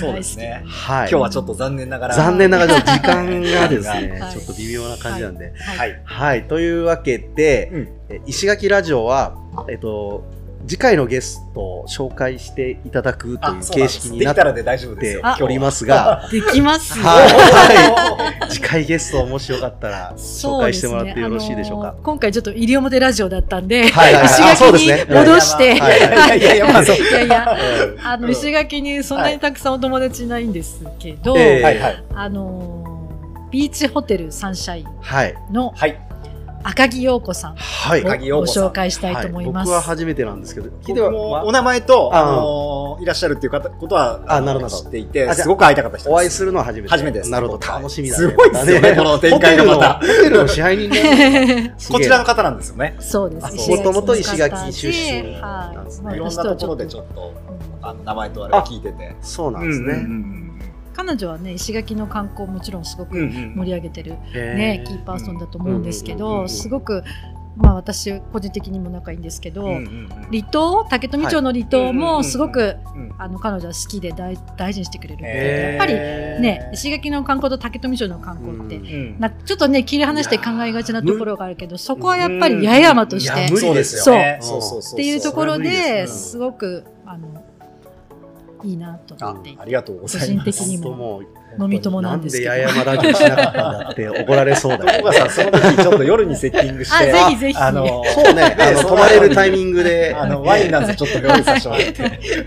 そうですね。はい。今日はちょっと残念ながら。残念ながら時間がですね、はい。ちょっと微妙な感じなんで。ははいい、はい。というわけで、うん。え石垣ラジオは、えっと、次回のゲストを紹介していただくという形式になったできらで大丈夫ですよ。ておりますが、できますよ。はい。次回ゲストをもしよかったら紹介してもらってよろしいでしょうか。あの。ー今回ちょっと西表ラジオだったんで、はいはいはい。石垣に戻して、はいはい。いやいやあいやいや、うん。あの、うん石垣にそんなにたくさんお友達いないんですけど、ええはいはいあのービーチホテルサンシャインはい。のはい赤木陽子さんをはい。赤木ご陽子さん紹介したいと思います。僕は初めてなんですけど、僕もお名前と、ああのーいらっしゃるっていう方ことは、のあなるほど知っていて、あじゃあすごく会いたかった人です。お会いするのは初めて。初めてですなるほど、楽しみだ、すごいですよねこの展開がまたホテルの支配人ねこちらの方なんですよね。そうです。あそうもともと石垣の出身なんですねはいい。ろんなところでちょっっと、あの名前とあれを聞いてて。そうなんですね。彼女はね、石垣の観光もちろんすごく盛り上げてる、へね、キーパーソンだと思うんですけど、すごく、まあ私、個人的にも仲いいんですけど、離島、竹富町の離島はい。もすごく、うん。あの彼女は好きで大大事にしてくれる。っていうへー。やっぱりね、石垣の観光と竹富町の観光って、うんなちょっとね、切り離して考えがちなところがあるけど、そこはやっぱり八重山として。そそう。うそうそうそう。ていうところですごく、あの、いいなとあ思って。ありがとうござい個人ます。的にも。本当もう飲み友ななんですけど。んで八重山ラジオしなかったんだって怒られそうだよ小川さん、その時ちょっと夜にセッティングして、あぜひぜひ。あの、そうね、あの、そ泊まれるタイミングで、あの、ワインなんてちょっと用意させて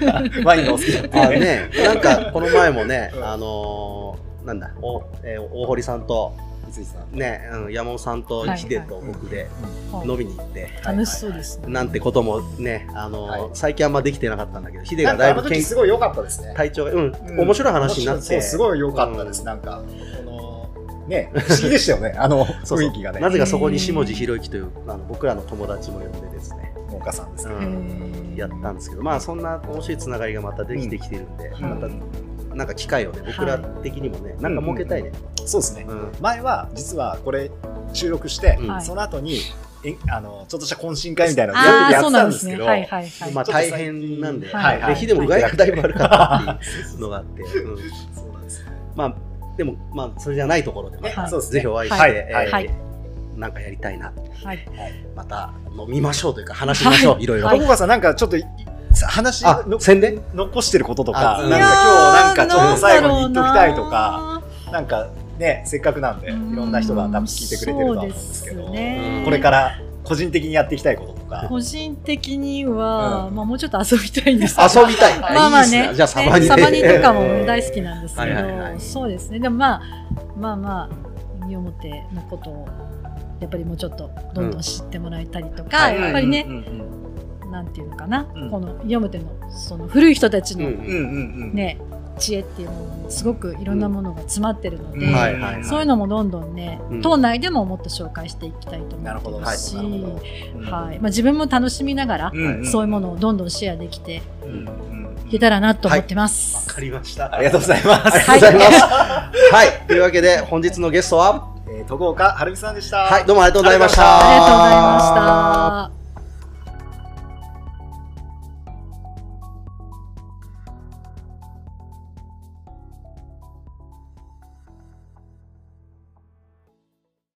もらって、ワインがお好きだってあね。ね、なんか、この前もねう、んあのー、なんだ、お、えー大堀さんと、三井さん。ね、うん山本さんとはいヒデと僕ではい飲みに行って、楽しそうですね。なんてこともね、あのーはい最近あんまできてなかったんだけど、ヒデがだいぶすごい良かったですね。体調が、うん、うん面白い話になって、すごい良かったです。うんなんか、この、ね、不思議でしたよね、あの雰囲気がね。なぜかそこに下地博之というあの僕らの友達も呼んでですね、農家さんですね。やったんですけど、まあそんな面白いつながりがまたできてきてるんで、うんまたなんか機会をね、僕ら的にもね、なんか設けたいね。そうですね。うん。前は、実はこれ、収録して、うん。はい。その後に、えあの、ちょっとした懇親会みたいなのやってたんですけど、はいはいはい。まあ大変なんで、はいはい。で、ヒデも具合がだいぶ悪かったっていうのがあって、うん。そうなんです。よまあ、でも、まあ、それじゃないところで、またはい。そうですね。ぜひお会いして、はい。えーはい。はいなんかやりたいな、はい。また飲みましょうというか、話しましょう、はい。いろいろ。はい。小川さん、なんかちょっとい、話あの宣伝？残してることとか、あなんか今日なんかちょっと最後に言っときたいとか、なんかね、せっかくなんで、いろんな人が多分聞いてくれてるとは思うんですけど、これから個人的にやっていきたいこととか、個人的には、うん。まあもうちょっと遊びたいんですけど。遊びたい。まあまあね、いいじゃあサバニねサバニとかも大好きなんですけはいはいはい。ど、そうですね。でもまあ、まあまあ、西表のことを、やっぱりもうちょっとどんどん知ってもらえたりとか、はい。やっぱりねう、んうんなんていうのかな、うんこの西表のその古い人たちの。ね、知恵っていうのもすごくいろんなものが詰まってるので、そういうのもどんどんね、うん島内でももっと紹介していきたいと思ってますし、なるほどはいまあ、自分も楽しみながら、うんそういうものをどんどんシェアできてうんうんいけたらなと思ってます。わかりました。ありがとうございます。ありがとうございます。はい。というわけで、本日のゲストは、えー、戸郷岡はるみさんでした。はい、どうもありがとうございました。ありがとうございました。